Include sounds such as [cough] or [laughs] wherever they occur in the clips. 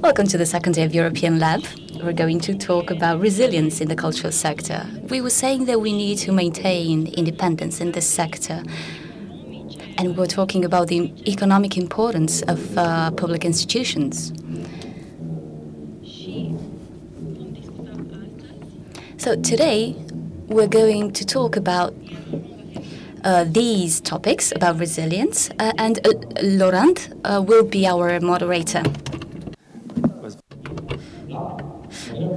Welcome to the second day of European Lab. We're going to talk about resilience in the cultural sector. We were saying that we need to maintain independence in this sector. And we're talking about the economic importance of uh, public institutions. So today, we're going to talk about uh, these topics about resilience, uh, and uh, Laurent uh, will be our moderator.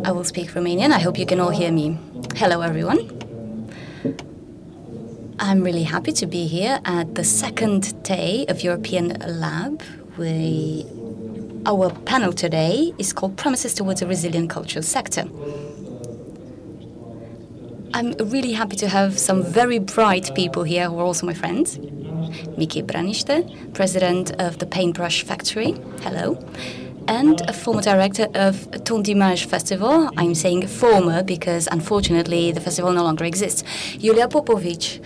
I will speak Romanian. I hope you can all hear me. Hello, everyone. I'm really happy to be here at the second day of European Lab. We, our panel today is called Promises Towards a Resilient Cultural Sector. I'm really happy to have some very bright people here who are also my friends. Miki Braniște, president of the Paintbrush Factory. Hello. And a former director of Temps d'Images Festival. I'm saying former because unfortunately the festival no longer exists. Julia Popovic,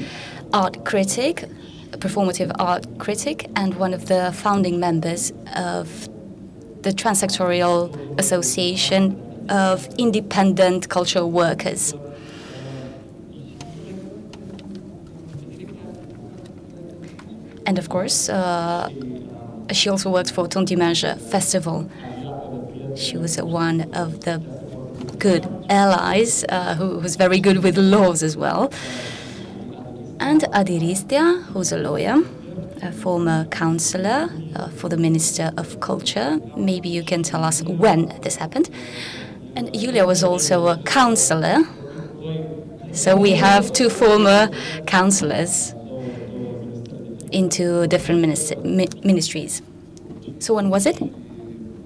art critic, performative art critic, and one of the founding members of the Transsectorial Association of Independent Cultural Workers. And of course, uh, she also worked for Temps d'Images Festival. She was one of the good allies uh, who was very good with laws as well. And Adiristia, who's a lawyer, a former counselor uh, for the Minister of Culture. Maybe you can tell us when this happened. And Julia was also a counselor. So we have two former counselors into different ministries. So when was it?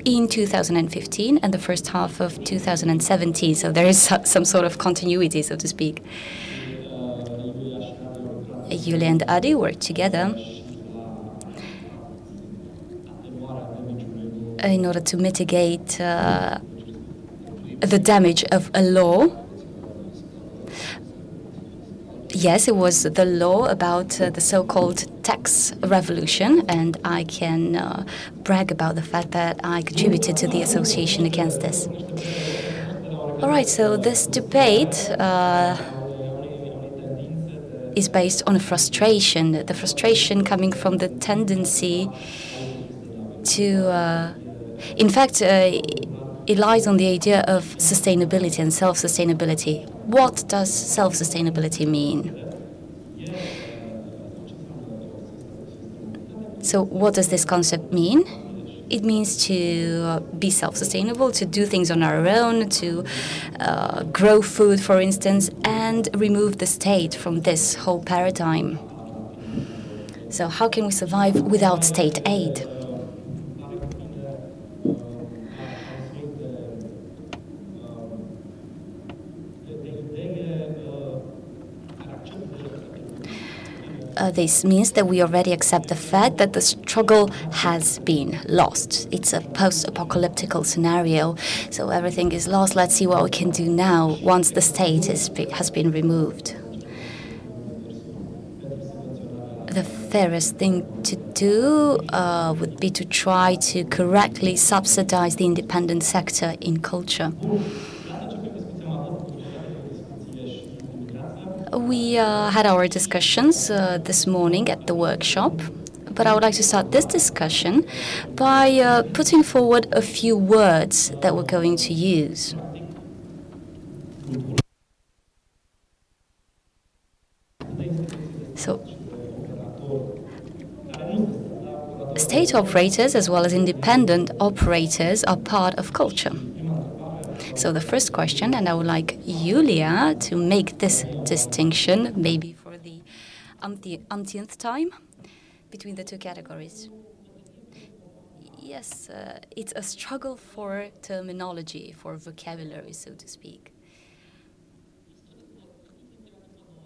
In 2015 and the first half of 2017. So there is [laughs] some sort of continuity, so to speak. Julia and Adi worked together in order to mitigate uh, the damage of a law yes, it was the law about uh, the so called tax revolution, and I can uh, brag about the fact that I contributed to the association against this. All right, so this debate uh, is based on a frustration, the frustration coming from the tendency to, uh, in fact, uh, it lies on the idea of sustainability and self sustainability. What does self sustainability mean? So, what does this concept mean? It means to be self sustainable, to do things on our own, to uh, grow food, for instance, and remove the state from this whole paradigm. So, how can we survive without state aid? Uh, this means that we already accept the fact that the struggle has been lost. It's a post apocalyptic scenario, so everything is lost. Let's see what we can do now once the state is, has been removed. The fairest thing to do uh, would be to try to correctly subsidize the independent sector in culture. We uh, had our discussions uh, this morning at the workshop, but I would like to start this discussion by uh, putting forward a few words that we're going to use. So, state operators as well as independent operators are part of culture. So the first question, and I would like Julia to make this distinction, maybe for the umpteenth time, between the two categories. Yes, uh, it's a struggle for terminology, for vocabulary, so to speak.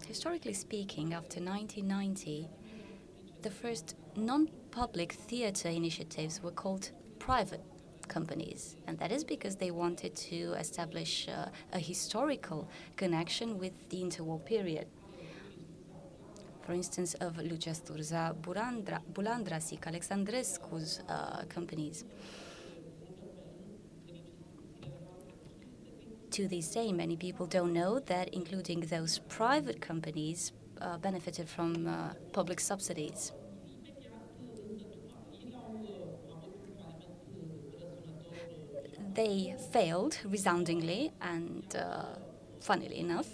Historically speaking, after 1990, the first non public theatre initiatives were called private companies. And that is because they wanted to establish uh, a historical connection with the interwar period. For instance, of Lucia Sturdza, Bulandra, Bulandrasic, Alexandrescu's uh, companies. To this day, many people don't know that, including those private companies, uh, benefited from uh, public subsidies. They failed resoundingly and, uh, funnily enough.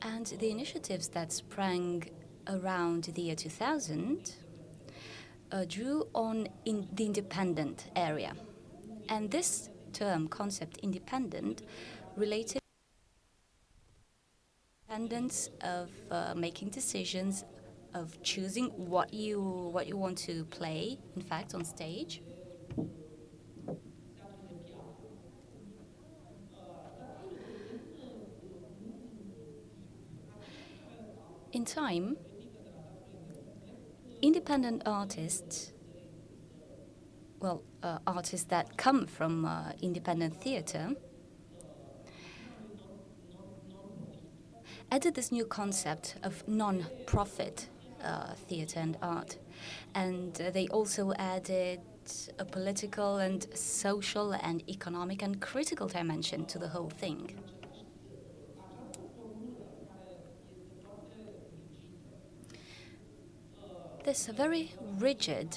And the initiatives that sprang around the year 2000 uh, drew on in the independent area. And this term, concept independent, related independence of uh, making decisions, of choosing what you what you want to play. In fact, on stage. In time, independent artists, well, uh, artists that come from uh, independent theater, added this new concept of non-profit uh, theater and art. And they also added a political and social and economic and critical dimension to the whole thing. A very rigid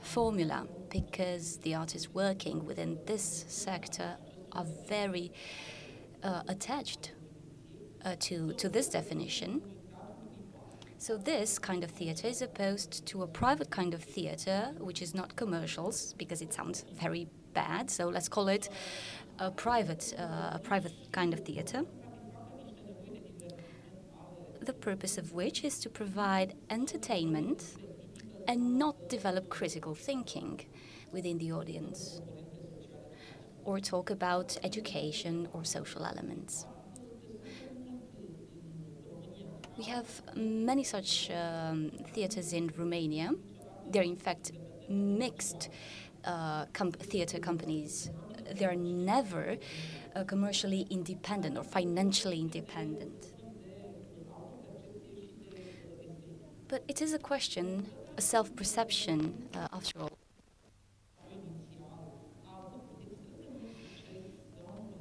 formula because the artists working within this sector are very uh, attached uh, to, to this definition. So this kind of theater is opposed to a private kind of theater, which is not commercials, because it sounds very bad. So let's call it a private, uh, a private kind of theater. The purpose of which is to provide entertainment and not develop critical thinking within the audience or talk about education or social elements. We have many such um, theaters in Romania. They're in fact mixed uh, theater companies. They're never uh, commercially independent or financially independent. But it is a question a self perception, uh, after all.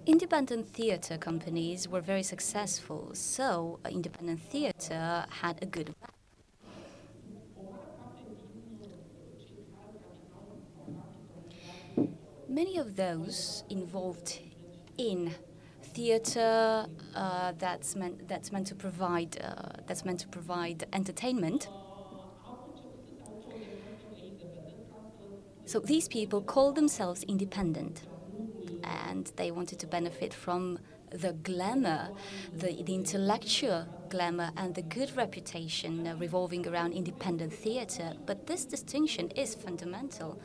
Independent theater companies were very successful, so uh, independent theater had a good. Many of those involved in theater uh, that's meant that's meant to provide uh, that's meant to provide entertainment So these people call themselves independent and they wanted to benefit from the glamour, the, the intellectual glamour, and the good reputation uh, revolving around independent theatre. But this distinction is fundamental.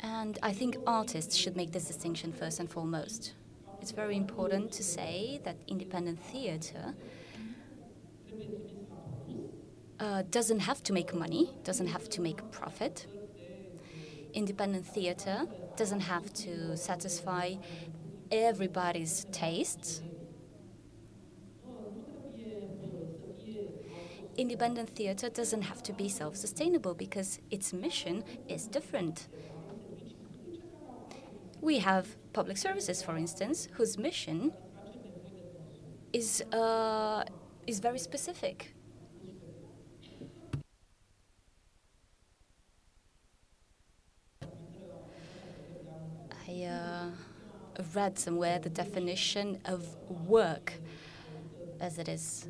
And I think artists should make this distinction first and foremost. It's very important to say that independent theatre uh, doesn't have to make money, doesn't have to make profit. Independent theater doesn't have to satisfy everybody's tastes. Independent theater doesn't have to be self sustainable because its mission is different. We have public services, for instance, whose mission is, uh, is very specific. I uh, read somewhere the definition of work as it is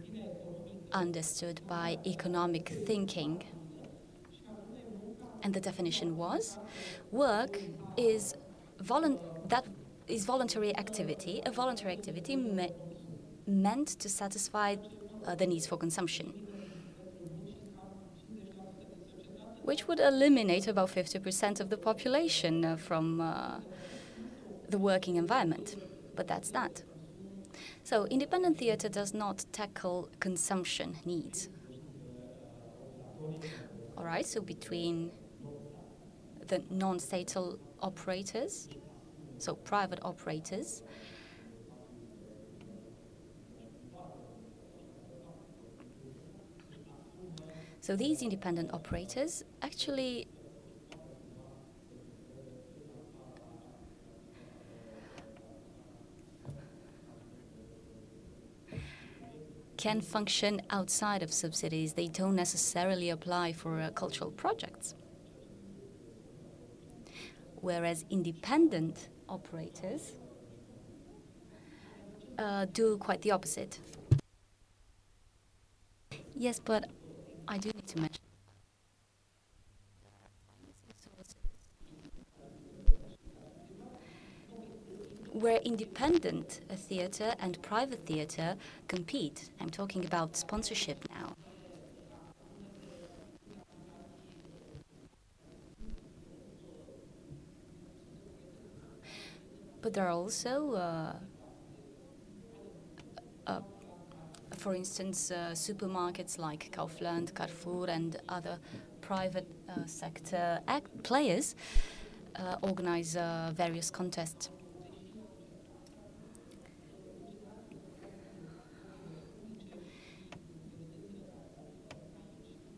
understood by economic thinking. And the definition was work is that is voluntary activity, a voluntary activity me- meant to satisfy uh, the needs for consumption. which would eliminate about 50% of the population uh, from uh, the working environment. But that's that. So, independent theatre does not tackle consumption needs. All right, so between the non statal operators, so private operators. So these independent operators actually can function outside of subsidies. They don't necessarily apply for uh, cultural projects. Whereas independent operators uh, do quite the opposite. Yes, but I do need to mention. Where independent theatre and private theatre compete. I'm talking about sponsorship now. But there are also uh, uh, for instance, uh, supermarkets like Kaufland, Carrefour, and other private uh, sector players uh, organize various contests.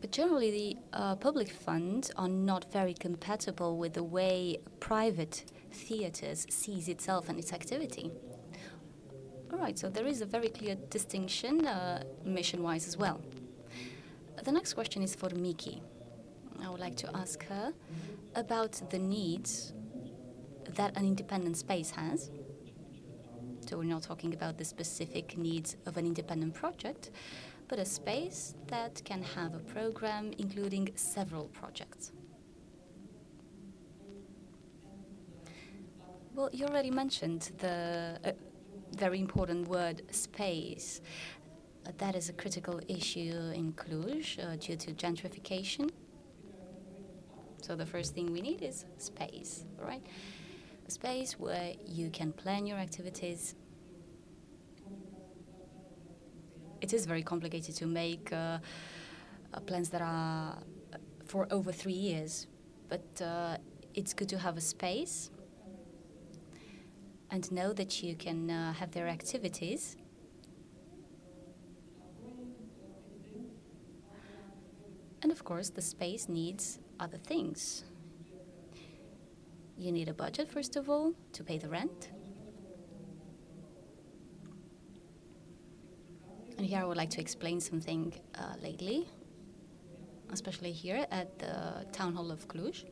But generally, the uh, public funds are not very compatible with the way private theatres sees itself and its activity. All right, so there is a very clear distinction uh, mission-wise as well. The next question is for Miki. I would like to ask her about the needs that an independent space has. So we're not talking about the specific needs of an independent project, but a space that can have a program including several projects. Well, you already mentioned the uh, very important word, space. Uh, that is a critical issue in Cluj uh, due to gentrification. So the first thing we need is space, right? A space where you can plan your activities. It is very complicated to make uh, uh plans that are for over three years, but uh, it's good to have a space and know that you can uh, have their activities. And of course, the space needs other things. You need a budget, first of all, to pay the rent. And here I would like to explain something uh, lately, especially here at the Town Hall of Cluj.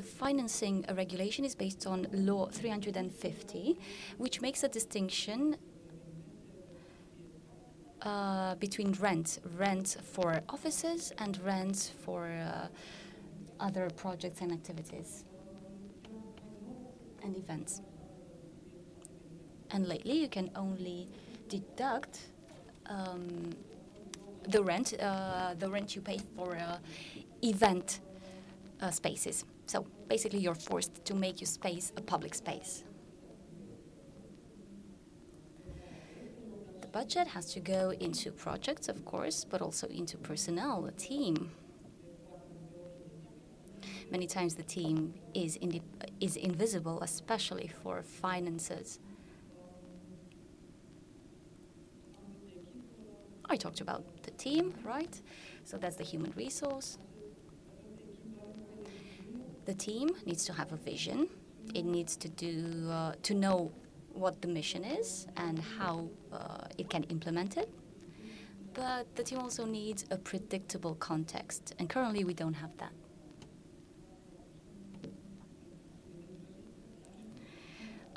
Financing regulation is based on Law 350, which makes a distinction uh, between rent, rent for offices and rent for uh, other projects and activities and events. And lately, you can only deduct um, the rent, uh, the rent you pay for uh, event uh, spaces. So basically, you're forced to make your space a public space. The budget has to go into projects, of course, but also into personnel, a team. Many times the team is, in is invisible, especially for finances. I talked about the team, right? So that's the human resource. The team needs to have a vision. It needs to do uh, to know what the mission is and how uh, it can implement it. But the team also needs a predictable context, and currently we don't have that.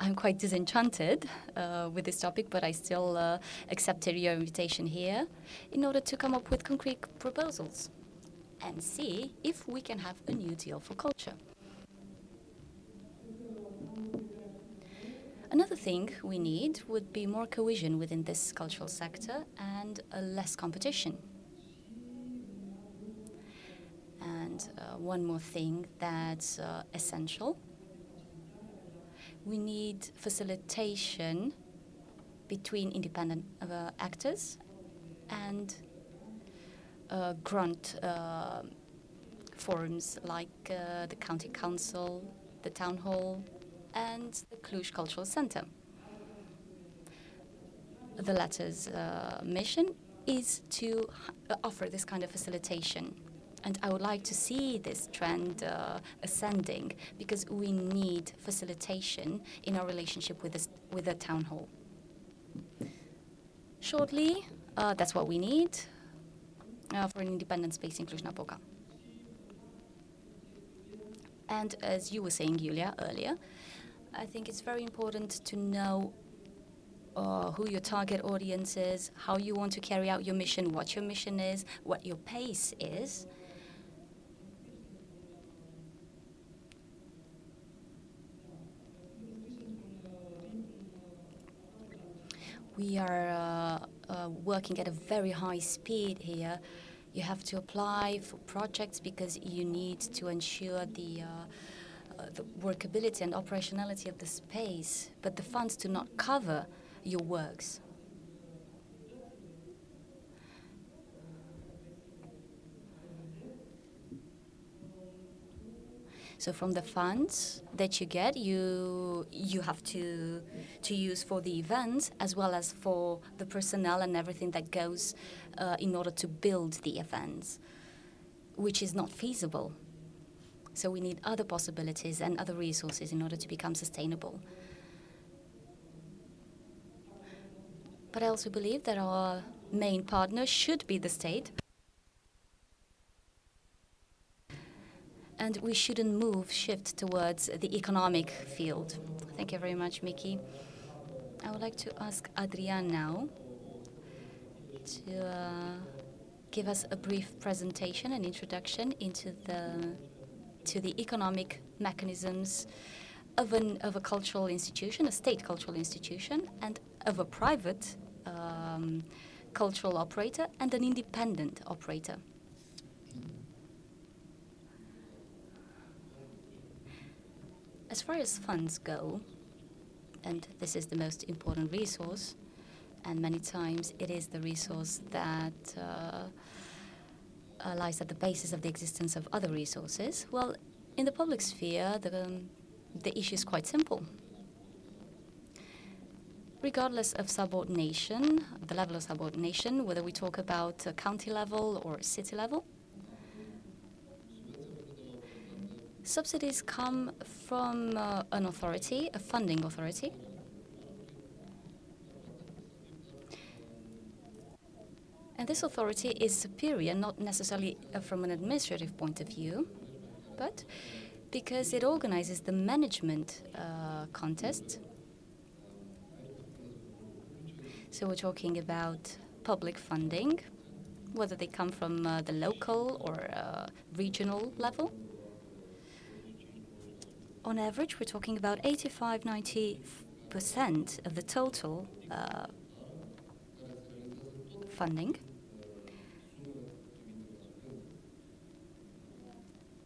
I'm quite disenchanted uh, with this topic, but I still uh, accepted your invitation here in order to come up with concrete proposals and see if we can have a new deal for culture. Another thing we need would be more cohesion within this cultural sector and less competition. And uh, one more thing that's uh, essential we need facilitation between independent uh, actors and uh, grant uh, forums like uh, the county council, the town hall, and the Cluj Cultural Center. The latter's uh, mission is to offer this kind of facilitation And I would like to see this trend uh, ascending because we need facilitation in our relationship with, this, with the town hall. Shortly, uh, that's what we need uh, for an independent space in Cluj-Napoca. And as you were saying, Julia, earlier, I think it's very important to know uh, who your target audience is, how you want to carry out your mission, what your mission is, what your pace is. We are uh, uh, working at a very high speed here. You have to apply for projects because you need to ensure the, uh, uh, the workability and operationality of the space, but the funds do not cover your works. So from the funds that you get, you you have to to use for the events as well as for the personnel and everything that goes uh, in order to build the events, which is not feasible. So we need other possibilities and other resources in order to become sustainable. But I also believe that our main partner should be the state. And we shouldn't move, shift towards the economic field. Thank you very much, Miki. I would like to ask Adrian now to uh, give us a brief presentation an introduction into the to the economic mechanisms of, an, of a cultural institution, a state cultural institution, and of a private um, cultural operator and an independent operator. As far as funds go, and this is the most important resource, and many times it is the resource that uh, uh, lies at the basis of the existence of other resources. Well, in the public sphere, the, um, the issue is quite simple regardless of subordination, the level of subordination, whether we talk about county level or city level. Subsidies come from uh, an authority, a funding authority. And this authority is superior, not necessarily uh, from an administrative point of view, but because it organizes the management uh, contest so we're talking about public funding, whether they come from uh, the local or uh, regional level. On average, we're talking about 85 90% of the total uh, funding.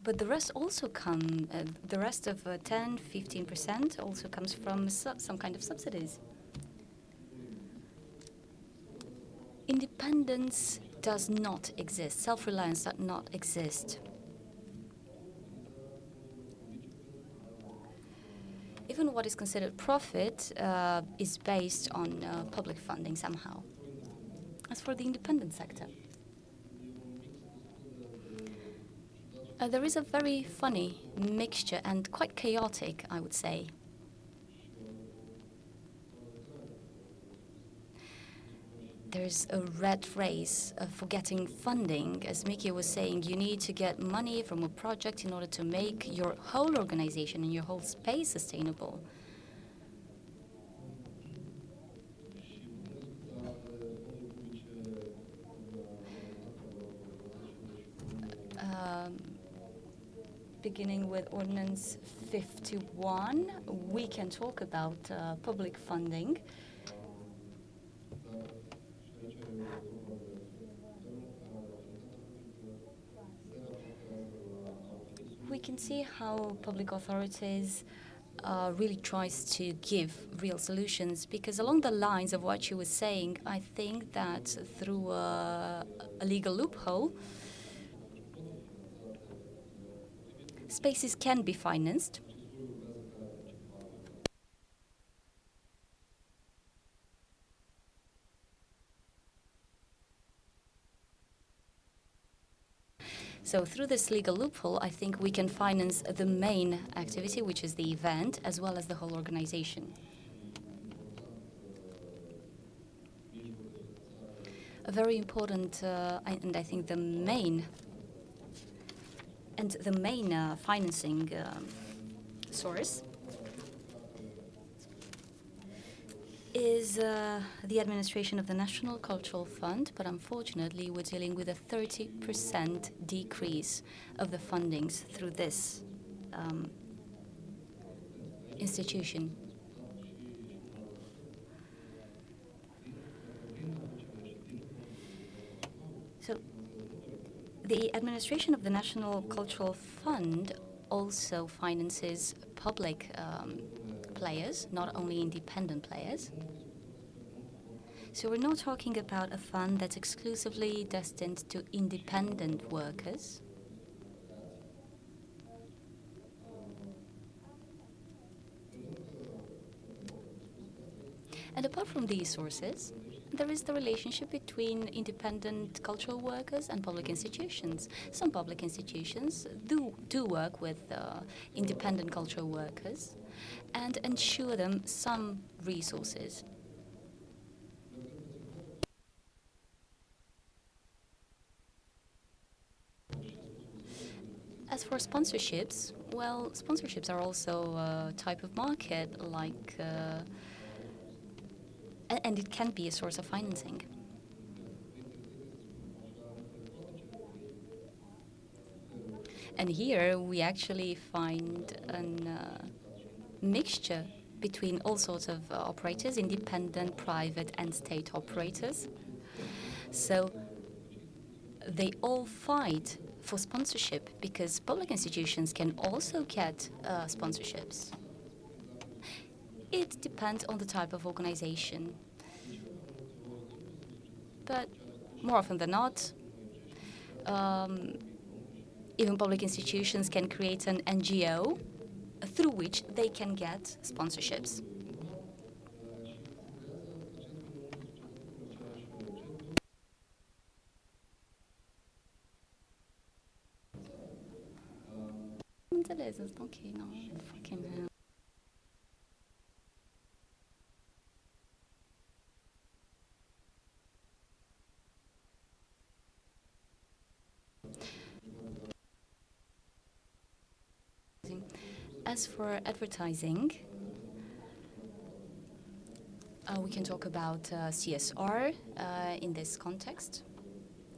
But the rest also come, uh, the rest of uh, 10 15% also comes from some kind of subsidies. Independence does not exist. Self-reliance does not exist. Even what is considered profit uh, is based on uh, public funding somehow. As for the independent sector, uh, there is a very funny mixture and quite chaotic, I would say, there's a red race for getting funding. As Miki was saying, you need to get money from a project in order to make your whole organization and your whole space sustainable. Um, beginning with Ordinance 51, we can talk about uh, public funding. Can see how public authorities uh, really tries to give real solutions because along the lines of what you were saying, I think that through a, a legal loophole, spaces can be financed So through this legal loophole, I think we can finance the main activity, which is the event, as well as the whole organization. A very important, uh, and I think the main, and the main uh, financing um, source is uh, the administration of the National Cultural Fund, but unfortunately, we're dealing with a 30% decrease of the fundings through this um, institution. So, the administration of the National Cultural Fund also finances public um, players, not only independent players. So we're not talking about a fund that's exclusively destined to independent workers. And apart from these sources, there is the relationship between independent cultural workers and public institutions. Some public institutions do, do work with uh, independent cultural workers and ensure them some resources. As for sponsorships, well, sponsorships are also a type of market, like, uh, and it can be a source of financing. And here we actually find an uh, mixture between all sorts of uh, operators, independent, private, and state operators. So they all fight for sponsorship because public institutions can also get uh, sponsorships. It depends on the type of organization. But more often than not, um, even public institutions can create an NGO through which they can get sponsorships. As for advertising, uh, we can talk about uh, CSR uh, in this context.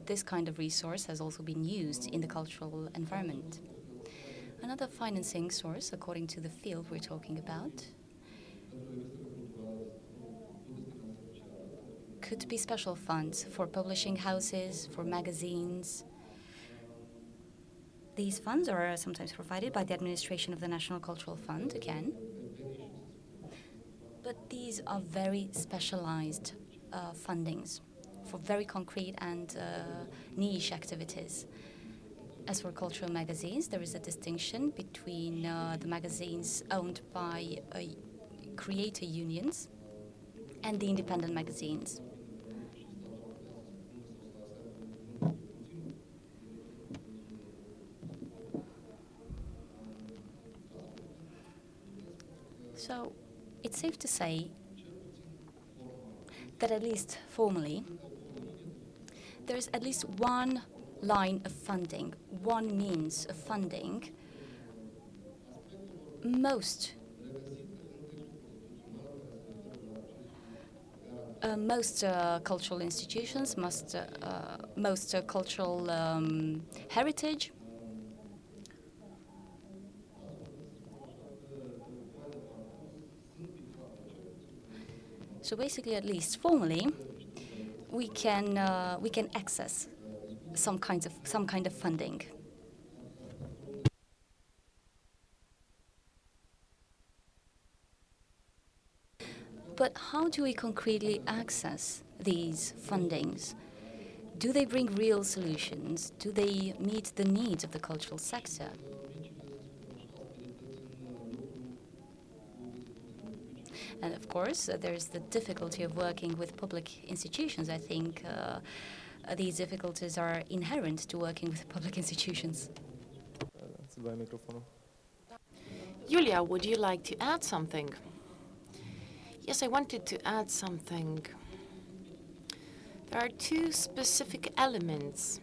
This kind of resource has also been used in the cultural environment. Another financing source, according to the field we're talking about, could be special funds for publishing houses, for magazines, these funds are sometimes provided by the administration of the National Cultural Fund, again. But these are very specialized uh, fundings for very concrete and uh, niche activities. As for cultural magazines, there is a distinction between uh, the magazines owned by uh, creator unions and the independent magazines. So it's safe to say that at least formally, there's at least one line of funding, one means of funding. Most uh, most uh, cultural institutions, most, uh, most uh, cultural um, heritage So basically, at least formally, we can uh, we can access some kinds of some kind of funding. But how do we concretely access these fundings? Do they bring real solutions? Do they meet the needs of the cultural sector? And of course, uh, there's the difficulty of working with public institutions. I think uh, uh, these difficulties are inherent to working with [laughs] public institutions. Julia, would you like to add something? Yes, I wanted to add something. There are two specific elements.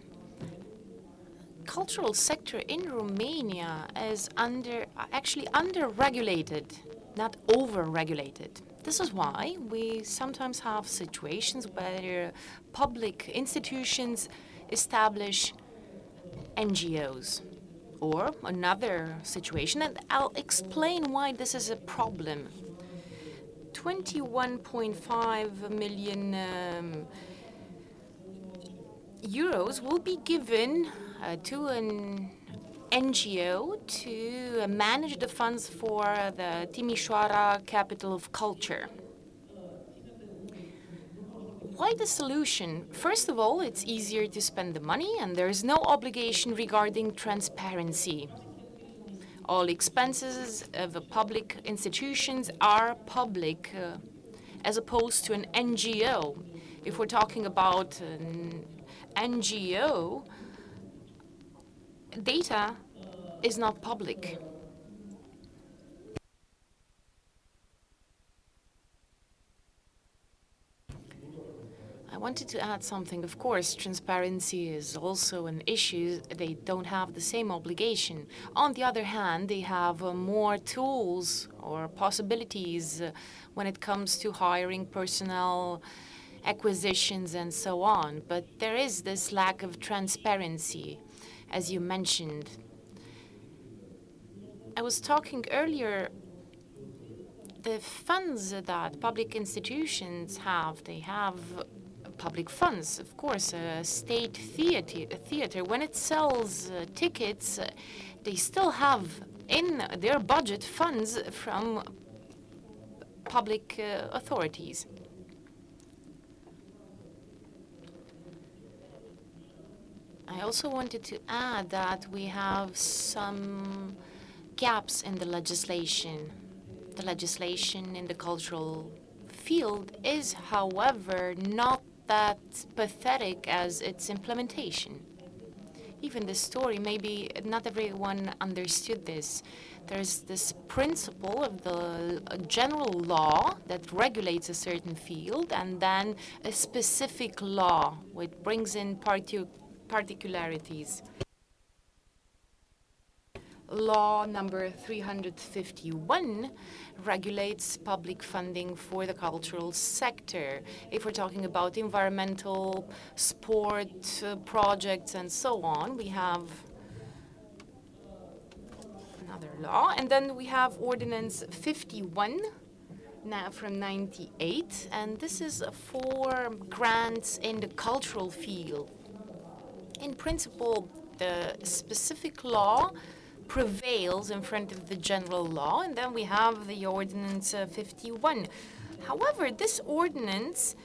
Cultural sector in Romania is under actually under-regulated, not over-regulated. This is why we sometimes have situations where public institutions establish NGOs or another situation, and I'll explain why this is a problem. 21.5 million um, euros will be given uh, to an NGO to manage the funds for the Timișoara Capital of Culture. Why the solution? First of all, it's easier to spend the money and there's no obligation regarding transparency. All expenses of the public institutions are public, uh, as opposed to an NGO. If we're talking about an NGO, data is not public. I wanted to add something. Of course, transparency is also an issue. They don't have the same obligation. On the other hand, they have uh, more tools or possibilities uh, when it comes to hiring personnel, acquisitions, and so on. But there is this lack of transparency, as you mentioned. I was talking earlier the funds that public institutions have, they have public funds. Of course, a state theater, theater when it sells uh, tickets, uh, they still have in their budget funds from public uh, authorities. I also wanted to add that we have some gaps in the legislation. The legislation in the cultural field is, however, not that pathetic as its implementation. Even the story, maybe not everyone understood this. There's this principle of the general law that regulates a certain field, and then a specific law which brings in partic particularities law number 351 regulates public funding for the cultural sector. If we're talking about environmental, sport uh, projects, and so on, we have another law. And then we have Ordinance 51 now from 98, and this is for grants in the cultural field. In principle, the specific law prevails in front of the general law, and then we have the Ordinance uh, 51. However, this ordinance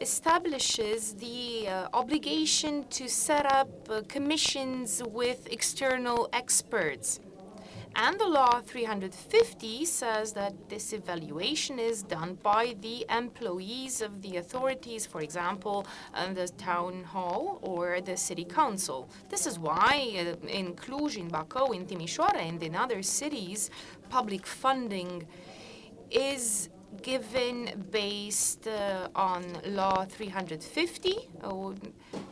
establishes the uh, obligation to set up uh, commissions with external experts. And the law 350 says that this evaluation is done by the employees of the authorities, for example, uh, the town hall or the city council. This is why uh, in Cluj, in Bacău, in Timișoara, and in other cities, public funding is given based uh, on law 350 or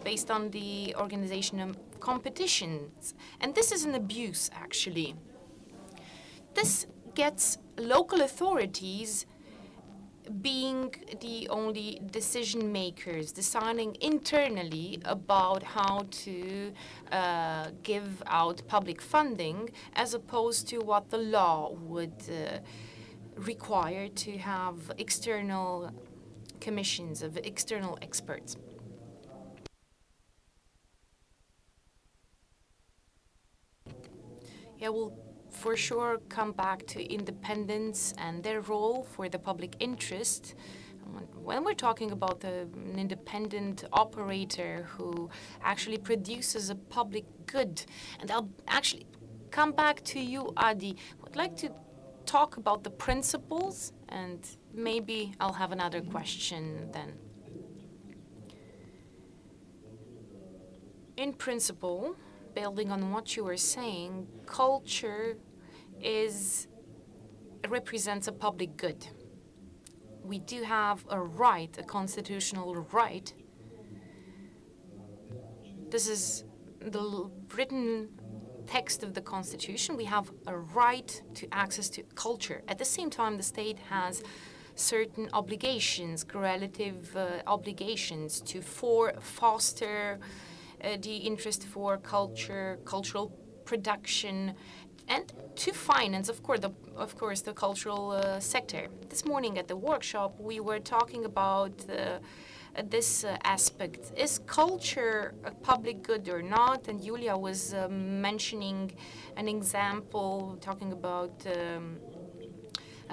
based on the organization of competitions and this is an abuse actually this gets local authorities being the only decision makers, deciding internally about how to uh, give out public funding, as opposed to what the law would uh, require to have external commissions of external experts. Yeah, well, for sure come back to independence and their role for the public interest. When we're talking about an independent operator who actually produces a public good, and I'll actually come back to you, Adi. I'd like to talk about the principles, and maybe I'll have another question then. In principle, building on what you were saying, culture is represents a public good. We do have a right, a constitutional right. This is the written text of the Constitution, we have a right to access to culture. At the same time, the state has certain obligations, correlative uh, obligations to for foster uh, the interest for culture, cultural production, and to finance, of course, the, of course, the cultural uh, sector. This morning at the workshop, we were talking about uh, this uh, aspect. Is culture a public good or not? And Julia was uh, mentioning an example, talking about um,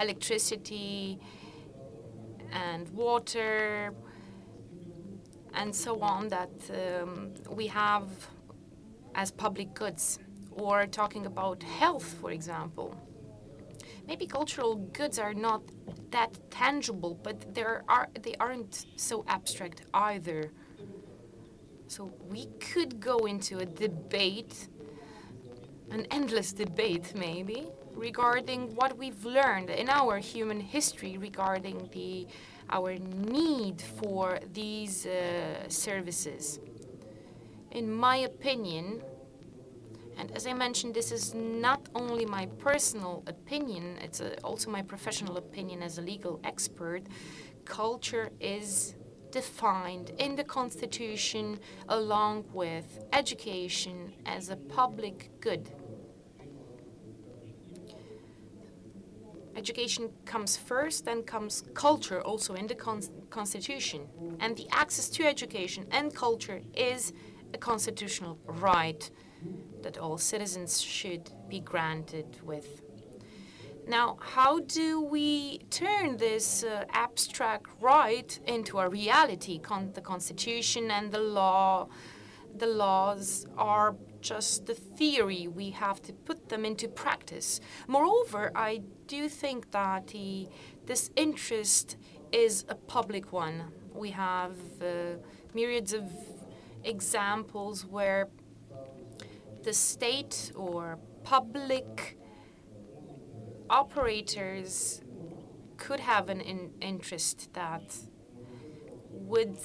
electricity and water and so on that um, we have as public goods, or talking about health, for example. Maybe cultural goods are not that tangible, but there are they aren't so abstract either. So we could go into a debate, an endless debate maybe, regarding what we've learned in our human history regarding the our need for these uh, services. In my opinion, and as I mentioned, this is not only my personal opinion, it's a, also my professional opinion as a legal expert. Culture is defined in the Constitution along with education as a public good. Education comes first, then comes culture also in the con Constitution. And the access to education and culture is a constitutional right that all citizens should be granted with. Now, how do we turn this uh, abstract right into a reality? Con the Constitution and the law, the laws are just the theory. We have to put them into practice. Moreover, I do think that this interest is a public one. We have uh, myriads of examples where the state or public operators could have an in interest that would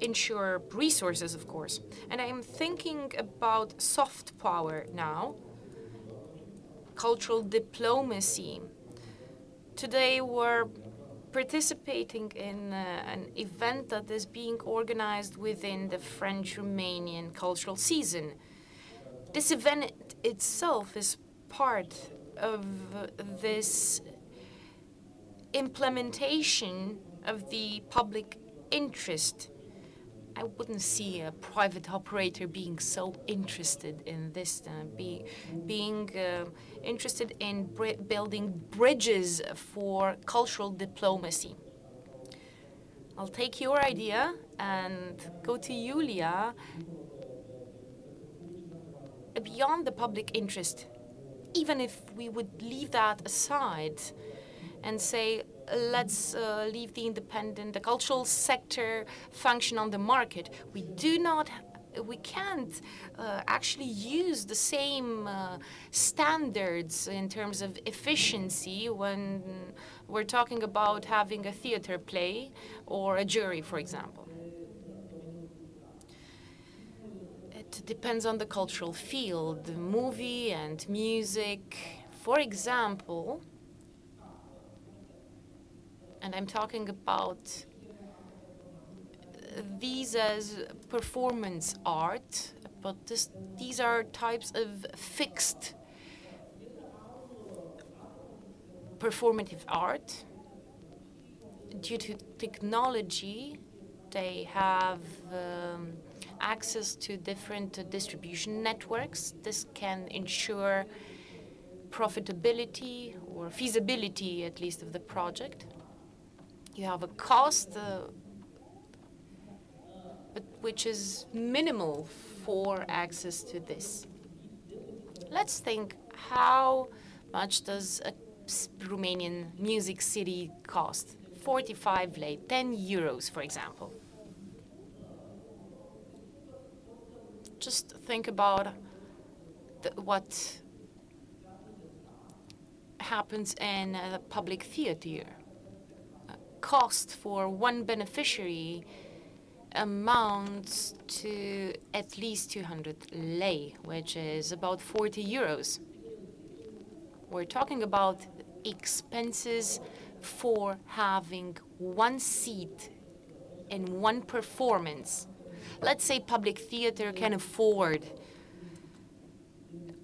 ensure resources, of course. And I'm thinking about soft power now, cultural diplomacy. Today we're participating in uh, an event that is being organized within the French Romanian cultural season. This event itself is part of this implementation of the public interest. I wouldn't see a private operator being so interested in this, uh, be, being uh, interested in building bridges for cultural diplomacy. I'll take your idea and go to Julia beyond the public interest, even if we would leave that aside and say, let's uh, leave the independent, the cultural sector function on the market, we do not we can't uh, actually use the same uh, standards in terms of efficiency when we're talking about having a theater play or a jury, for example. It depends on the cultural field, the movie and music. For example, and I'm talking about these as performance art, but this, these are types of fixed performative art. Due to technology, they have um, access to different uh, distribution networks. This can ensure profitability or feasibility, at least, of the project. You have a cost, uh, but which is minimal for access to this. Let's think how much does a Romanian music CD cost? 45 lei, 10 euros, for example. Just think about what happens in uh, a public theater. A cost for one beneficiary amounts to at least 200 lei, which is about 40 euros. We're talking about expenses for having one seat in one performance. Let's say public theater can afford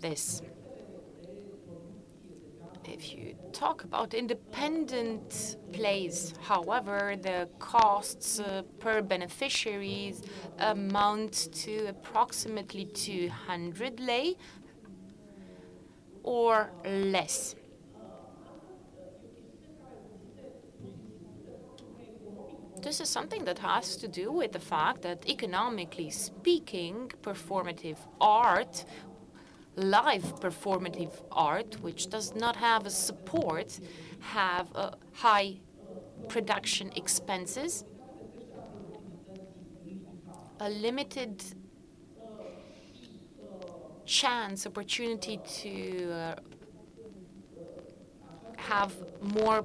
this. If you talk about independent plays, however, the costs uh, per beneficiaries amount to approximately 200 lei or less. This is something that has to do with the fact that, economically speaking, performative art, live performative art, which does not have a support, have high production expenses, a limited chance, opportunity to uh, have more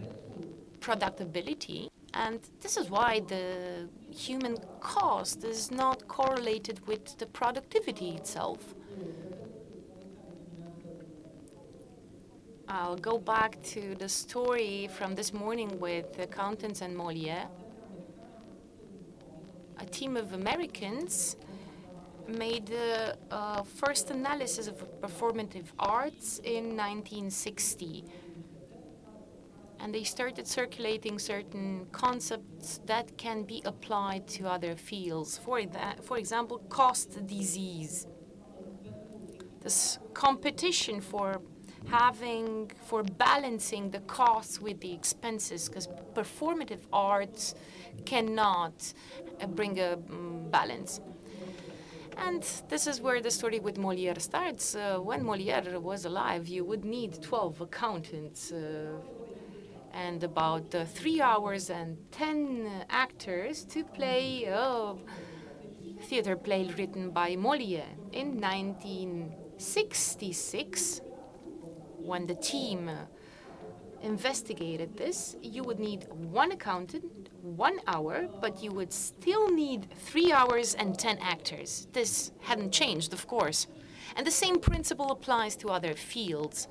productability. And this is why the human cost is not correlated with the productivity itself. I'll go back to the story from this morning with the accountants and Molière. A team of Americans made the uh, first analysis of performative arts in 1960 and they started circulating certain concepts that can be applied to other fields. For, that, for example, cost disease. This competition for having, for balancing the costs with the expenses, because performative arts cannot uh, bring a um, balance. And this is where the story with Molière starts. Uh, when Molière was alive, you would need 12 accountants. Uh, and about uh, three hours and 10 actors to play a theater play written by Molière. In 1966, when the team investigated this, you would need one accountant, one hour, but you would still need three hours and 10 actors. This hadn't changed, of course. And the same principle applies to other fields.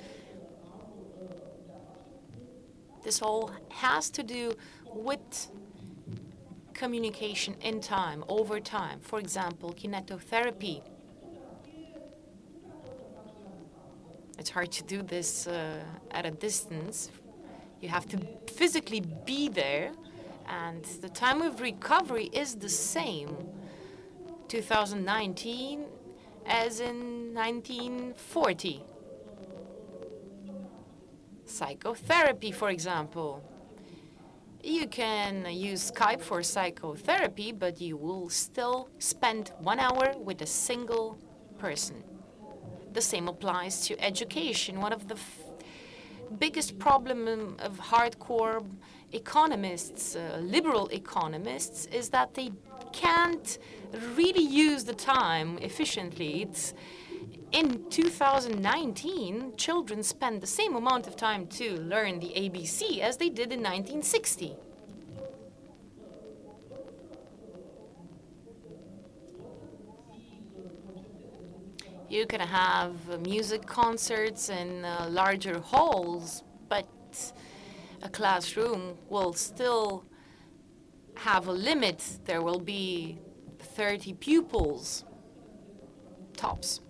This all has to do with communication in time, over time. For example, kinetotherapy. It's hard to do this uh, at a distance. You have to physically be there, and the time of recovery is the same 2019 as in 1940 psychotherapy, for example. You can use Skype for psychotherapy, but you will still spend one hour with a single person. The same applies to education. One of the biggest problem of hardcore economists, uh, liberal economists, is that they can't really use the time efficiently. It's in 2019, children spend the same amount of time to learn the ABC as they did in 1960. You can have music concerts in uh, larger halls, but a classroom will still have a limit. There will be 30 pupils, tops.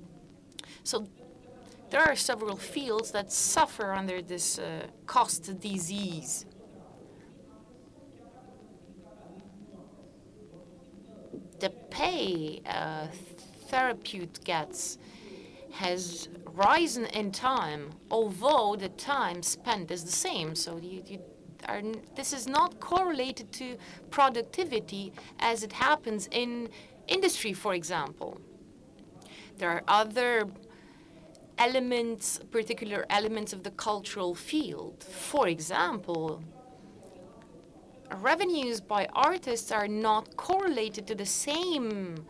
So there are several fields that suffer under this uh, cost disease. The pay a therapeutic gets has risen in time, although the time spent is the same. So you, you are, this is not correlated to productivity as it happens in industry, for example. There are other elements, particular elements of the cultural field. For example, revenues by artists are not correlated to the same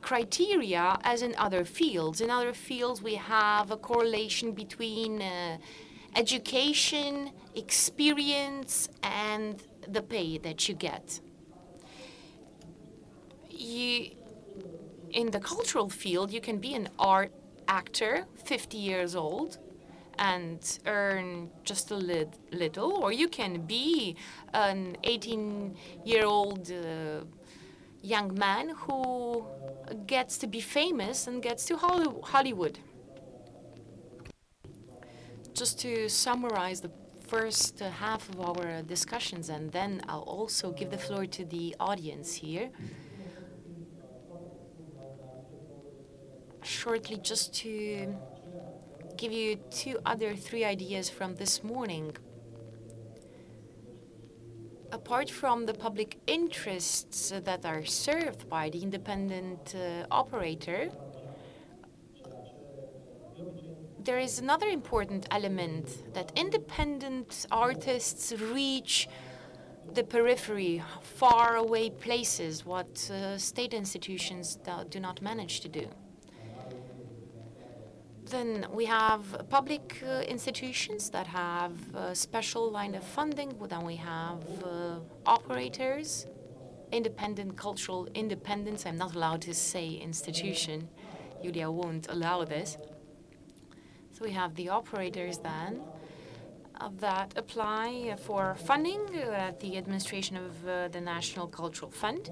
criteria as in other fields. In other fields, we have a correlation between uh, education, experience, and the pay that you get. You, in the cultural field, you can be an art actor, 50 years old, and earn just a lit- little, or you can be an 18 year old uh, young man who gets to be famous and gets to Holly- Hollywood. Just to summarize the first half of our discussions, and then I'll also give the floor to the audience here. Shortly, just to give you two other three ideas from this morning. Apart from the public interests that are served by the independent uh, operator, there is another important element that independent artists reach the periphery, far away places, what uh, state institutions do not manage to do. Then we have public uh, institutions that have a special line of funding. Then we have uh, operators, independent cultural independence. I'm not allowed to say institution. Julia won't allow this. So we have the operators then uh, that apply for funding at the administration of uh, the National Cultural Fund.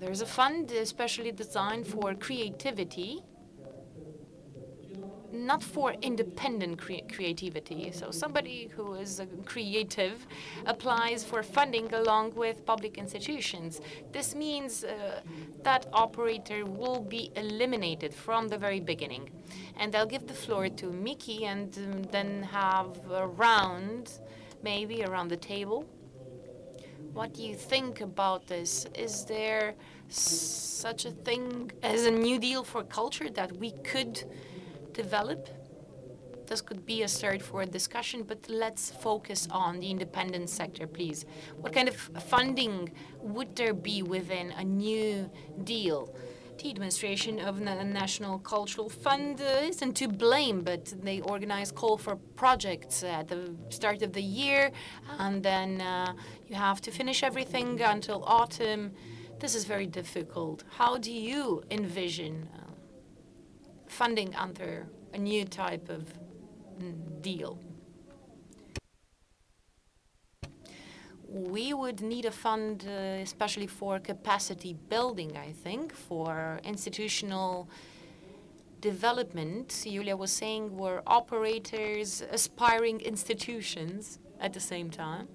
There's a fund especially designed for creativity not for independent cre- creativity. So somebody who is creative applies for funding along with public institutions. This means uh, that operator will be eliminated from the very beginning. And I'll give the floor to Miki and um, then have a round, maybe around the table. What do you think about this? Is there such a thing as a new deal for culture that we could develop. This could be a start for a discussion, but let's focus on the independent sector, please. What kind of funding would there be within a new deal? The administration of the National Cultural Fund isn't to blame, but they organize call for projects at the start of the year, and then uh, you have to finish everything until autumn. This is very difficult. How do you envision uh, funding under a new type of mm, deal. We would need a fund, uh, especially for capacity building, I think, for institutional development. Julia was saying we're operators, aspiring institutions at the same time.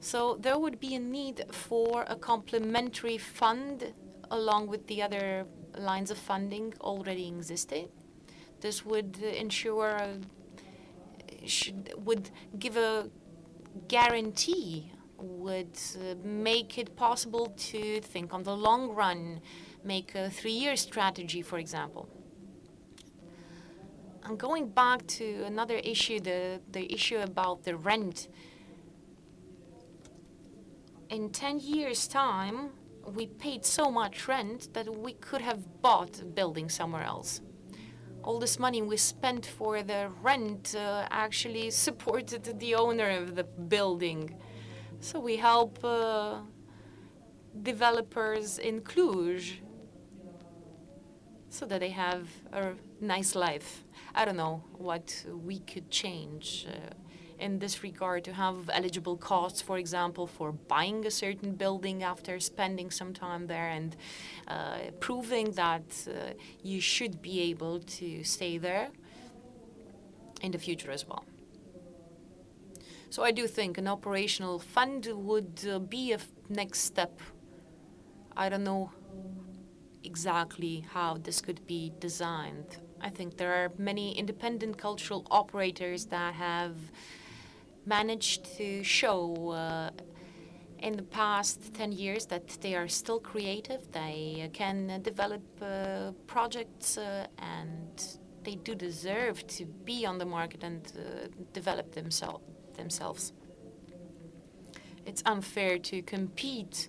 So there would be a need for a complementary fund along with the other lines of funding already existing. This would ensure, should, would give a guarantee, would uh, make it possible to think on the long run, make a three-year strategy, for example. And going back to another issue, the, the issue about the rent. In 10 years' time, we paid so much rent that we could have bought a building somewhere else. All this money we spent for the rent uh, actually [laughs] supported the owner of the building. So we help uh, developers in Cluj so that they have a nice life. I don't know what we could change. Uh, in this regard to have eligible costs, for example, for buying a certain building after spending some time there and uh, proving that uh, you should be able to stay there in the future as well. So I do think an operational fund would uh, be a next step. I don't know exactly how this could be designed. I think there are many independent cultural operators that have managed to show uh, in the past 10 years that they are still creative, they uh, can develop uh, projects, uh, and they do deserve to be on the market and uh, develop themsel- themselves. It's unfair to compete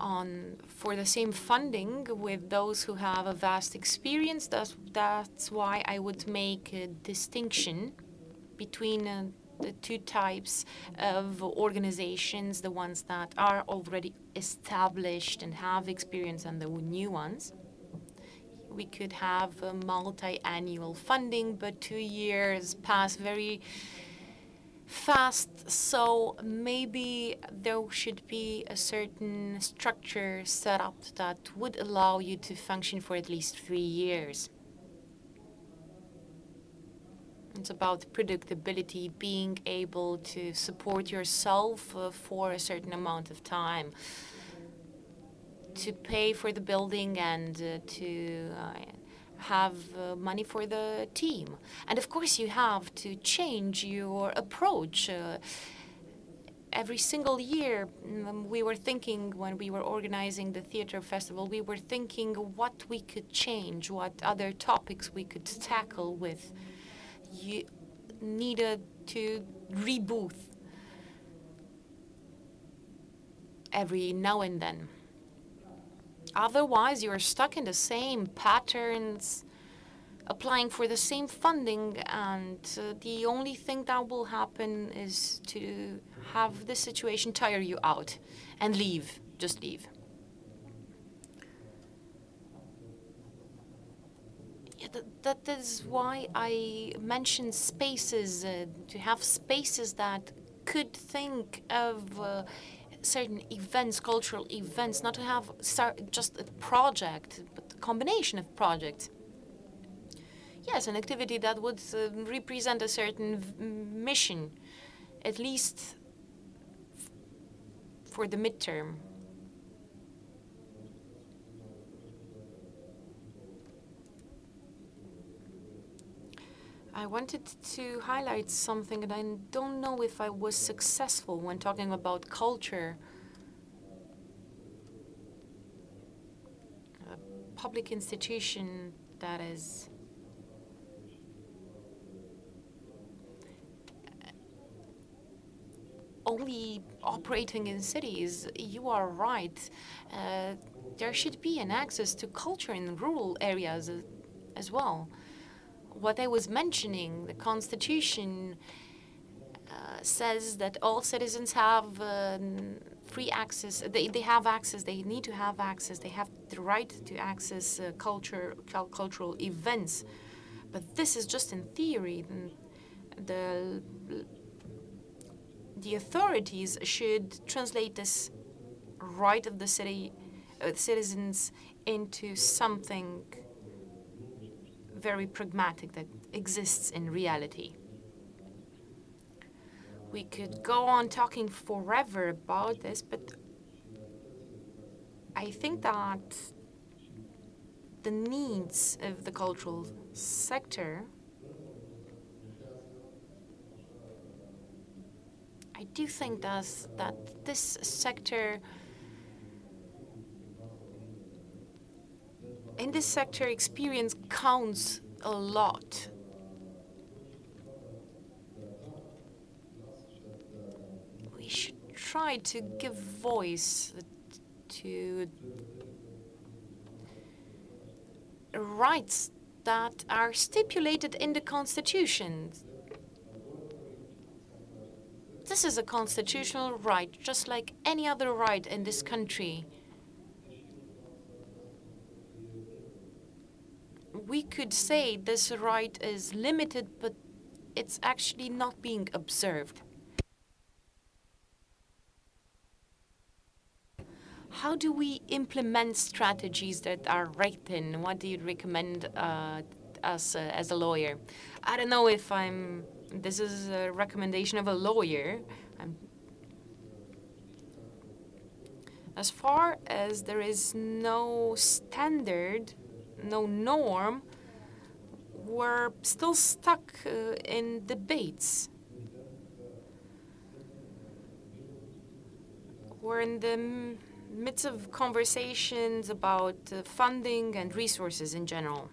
on for the same funding with those who have a vast experience. That's, that's why I would make a distinction between uh, the two types of organizations the ones that are already established and have experience, and the new ones. We could have a multi annual funding, but two years pass very fast, so maybe there should be a certain structure set up that would allow you to function for at least three years. It's about predictability, being able to support yourself uh, for a certain amount of time, to pay for the building and uh, to uh, have uh, money for the team. And of course, you have to change your approach. Uh, every single year, mm, we were thinking when we were organizing the theater festival, we were thinking what we could change, what other topics we could tackle with. You needed to reboot every now and then. Otherwise, you're stuck in the same patterns, applying for the same funding, and uh, the only thing that will happen is to have this situation tire you out and leave. Just leave. Yeah, that, that is why I mentioned spaces, uh, to have spaces that could think of uh, certain events, cultural events, not to have just a project, but a combination of projects. Yes, an activity that would uh, represent a certain mission, at least for the midterm. I wanted to highlight something, and I don't know if I was successful when talking about culture. A public institution that is only operating in cities, you are right. Uh, there should be an access to culture in rural areas as, as well what I was mentioning, the Constitution uh, says that all citizens have um, free access. They, they have access. They need to have access. They have the right to access uh, culture, cultural events. But this is just in theory. The the authorities should translate this right of the city uh, citizens into something very pragmatic that exists in reality. We could go on talking forever about this, but I think that the needs of the cultural sector I do think that, that this sector in this sector, experience counts a lot. We should try to give voice to rights that are stipulated in the Constitution. This is a constitutional right, just like any other right in this country. We could say this right is limited, but it's actually not being observed. How do we implement strategies that are written? What do you recommend uh, us uh, as a lawyer? I don't know if I'm. This is a recommendation of a lawyer. I'm, as far as there is no standard no norm, we're still stuck uh, in debates. We're in the midst of conversations about uh, funding and resources in general.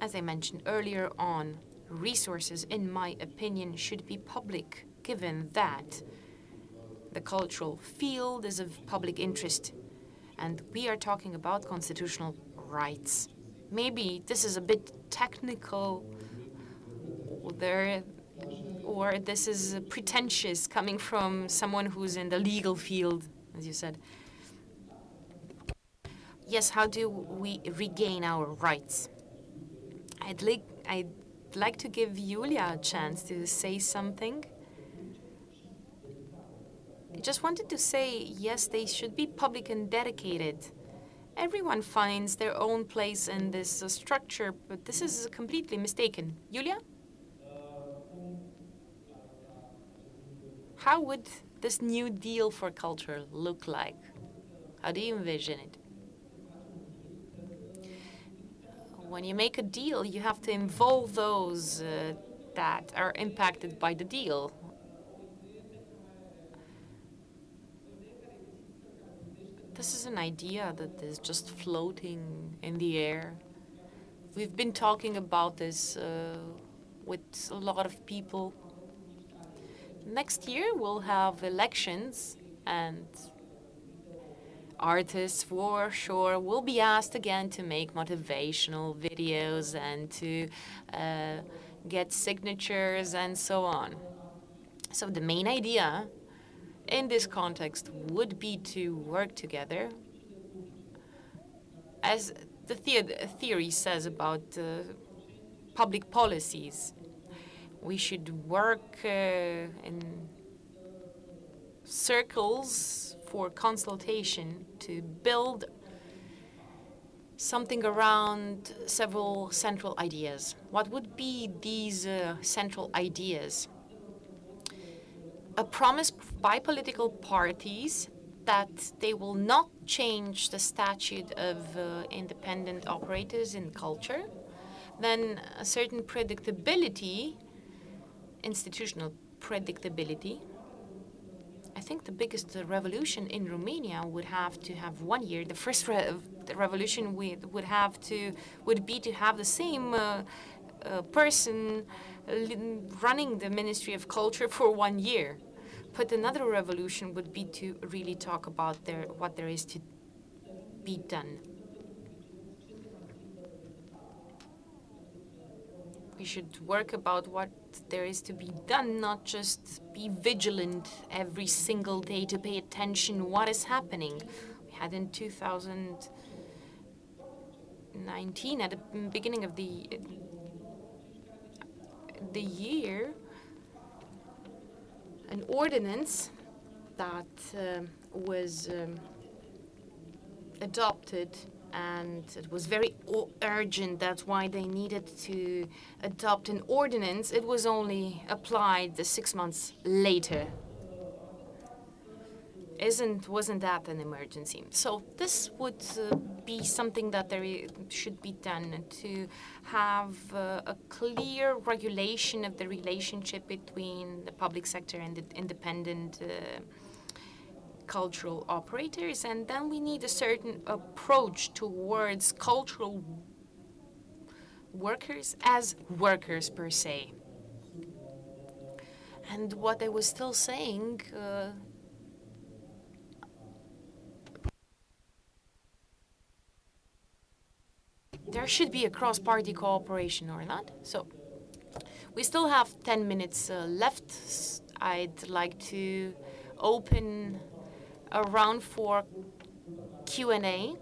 As I mentioned earlier on, resources, in my opinion, should be public, given that the cultural field is of public interest, and we are talking about constitutional rights. Maybe this is a bit technical, there, or this is pretentious coming from someone who's in the legal field, as you said. Yes, how do we regain our rights? I'd I'd like to give Julia a chance to say something. Just wanted to say, yes, they should be public and dedicated. Everyone finds their own place in this uh, structure, but this is completely mistaken. Julia? How would this new deal for culture look like? How do you envision it? When you make a deal, you have to involve those uh, that are impacted by the deal. This is an idea that is just floating in the air. We've been talking about this uh, with a lot of people. Next year, we'll have elections, and artists for sure will be asked again to make motivational videos and to uh, get signatures and so on. So, the main idea in this context would be to work together. As the, the theory says about uh, public policies, we should work uh, in circles for consultation to build something around several central ideas. What would be these uh, central ideas? a promise by political parties that they will not change the statute of uh, independent operators in culture, then a certain predictability, institutional predictability. I think the biggest revolution in Romania would have to have one year. The first re the revolution we would have to would be to have the same uh, uh, person running the Ministry of Culture for one year. But another revolution would be to really talk about there, what there is to be done. We should work about what there is to be done, not just be vigilant every single day to pay attention what is happening. We had in 2019, at the beginning of the the year, an ordinance that um, was um, adopted and it was very urgent. That's why they needed to adopt an ordinance. It was only applied the six months later isn't wasn't that an emergency? So this would uh, be something that there should be done to have uh, a clear regulation of the relationship between the public sector and the independent uh, cultural operators, and then we need a certain approach towards cultural workers as workers per se. And what I was still saying uh, there should be a cross-party cooperation or not. So we still have 10 minutes uh, left. I'd like to open a round for Q&A.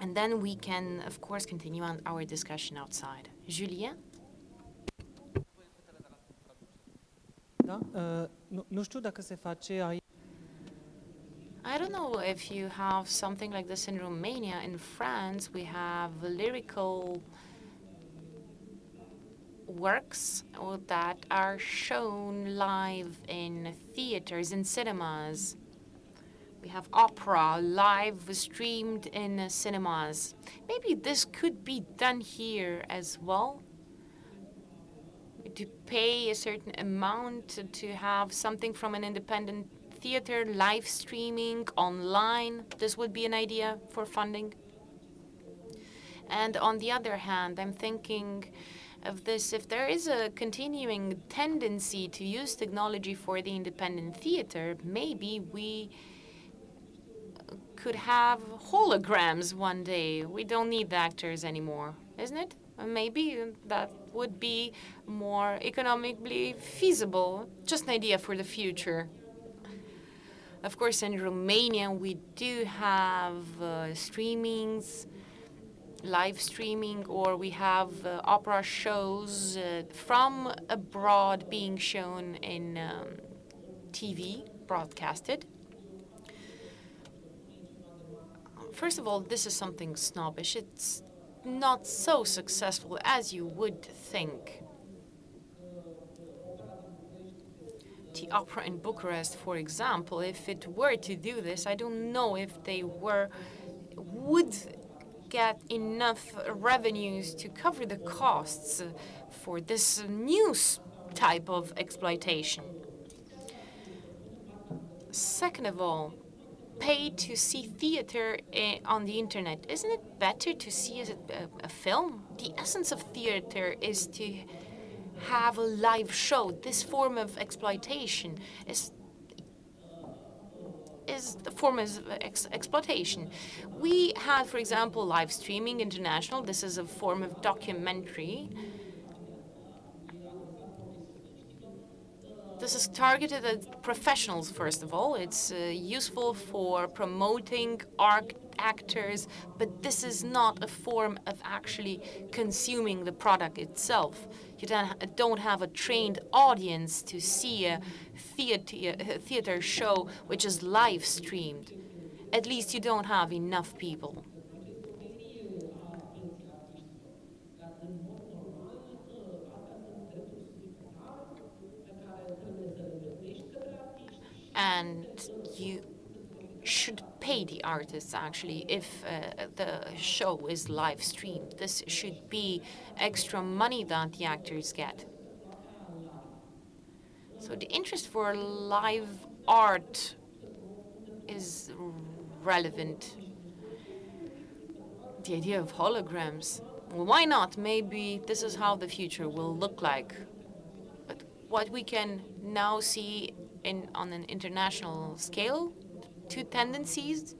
And then we can, of course, continue on our discussion outside. Julien? Da, uh, nu, știu dacă se face. I don't know if you have something like this in Romania. In France, we have lyrical works that are shown live in theaters, in cinemas. We have opera live streamed in cinemas. Maybe this could be done here as well. To pay a certain amount to have something from an independent theater, live streaming, online. This would be an idea for funding. And on the other hand, I'm thinking of this, if there is a continuing tendency to use technology for the independent theater, maybe we could have holograms one day. We don't need the actors anymore, isn't it? Maybe that would be more economically feasible. Just an idea for the future. Of course, in Romania, we do have uh, streamings, live streaming, or we have uh, opera shows uh, from abroad being shown in um, TV, broadcasted. First of all, this is something snobbish. It's not so successful as you would think. The opera in Bucharest, for example, if it were to do this, I don't know if they were would get enough revenues to cover the costs for this new type of exploitation. Second of all, pay to see theater eh, on the internet. Isn't it better to see a, a film? The essence of theater is to have a live show. This form of exploitation is is the form of ex- exploitation. We had, for example, live streaming international. This is a form of documentary. This is targeted at professionals, first of all. It's uh, useful for promoting art actors, but this is not a form of actually consuming the product itself. You don't, have a trained audience to see a theater, a theater show which is live streamed. At least you don't have enough people. and you should pay the artists actually if uh, the show is live streamed. This should be extra money that the actors get. So the interest for live art is relevant. The idea of holograms. Why not? Maybe this is how the future will look like. But what we can now see in, on an international scale, two tendencies.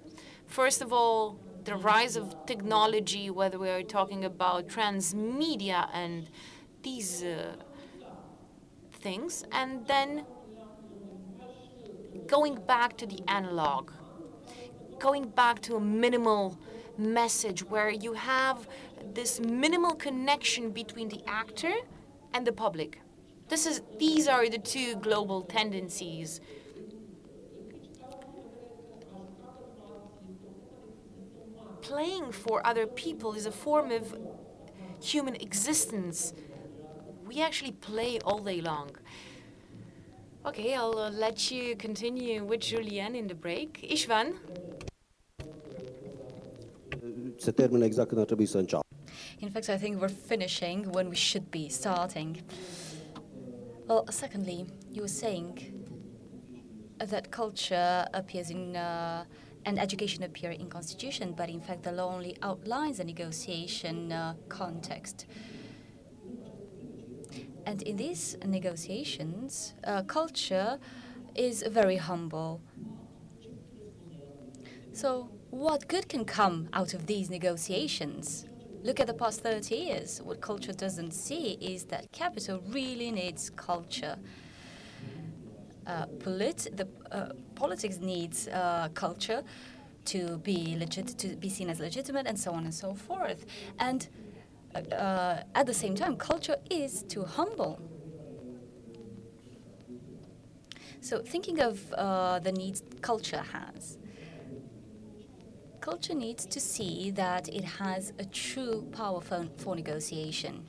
First of all, the rise of technology, whether we are talking about transmedia and these uh, things, and then going back to the analog, going back to a minimal message where you have this minimal connection between the actor and the public. This is, these are the two global tendencies. Playing for other people is a form of human existence. We actually play all day long. Okay, I'll uh, let you continue with Julian in the break. Istvan? Se termină exact când ar trebui să înceapă. In fact, I think we're finishing when we should be starting. Well, secondly, you were saying that culture appears in uh, and education appear in constitution, but in fact the law only outlines the negotiation uh, context. And in these negotiations, uh, culture is very humble. So, what good can come out of these negotiations? Look at the past 30 years. What culture doesn't see is that capital really needs culture. Uh, polit- the uh, politics needs uh, culture to be legit, to be seen as legitimate, and so on and so forth. And uh, at the same time, culture is too humble. So, thinking of uh, the needs culture has, culture needs to see that it has a true power for, for negotiation.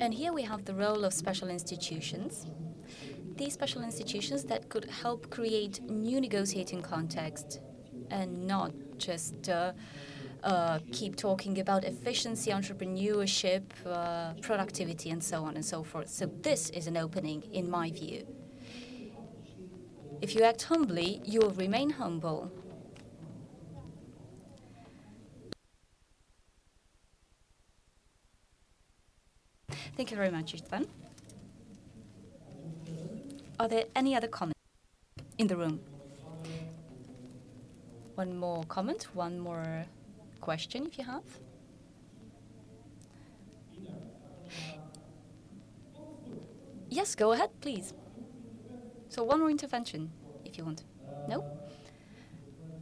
And here we have the role of special institutions. These special institutions that could help create new negotiating context and not just uh, uh, keep talking about efficiency, entrepreneurship, uh, productivity, and so on and so forth. So, this is an opening, in my view. If you act humbly, you will remain humble. Thank you very much, Istvan. Are there any other comments in the room? One more comment, one more question if you have. Yes, go ahead, please. So, one more intervention if you want. No?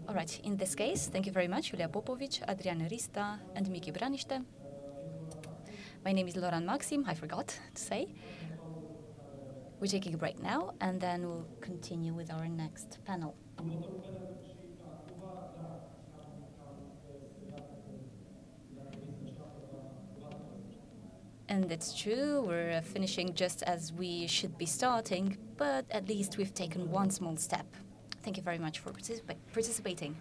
All right, in this case, thank you very much, Julia Popovici, Adriana Rista, and Miki Braniste. My name is Loran Maxim, I forgot to say. We're taking a break now, and then we'll continue with our next panel. And it's true, we're uh, finishing just as we should be starting, but at least we've taken one small step. Thank you very much for participa- participating.